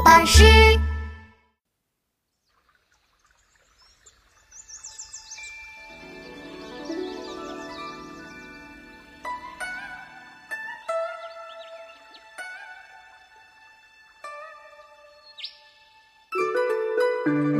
宝巴士。岐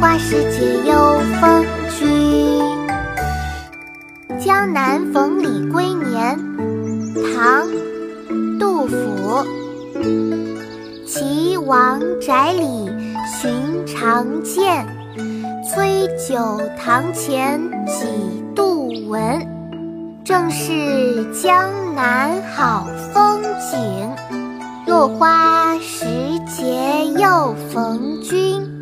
花时节有风君。《江南逢李龟年》唐·杜甫，岐王宅里寻常见，崔九堂前几度闻。正是江南好风景，落花时节又逢君。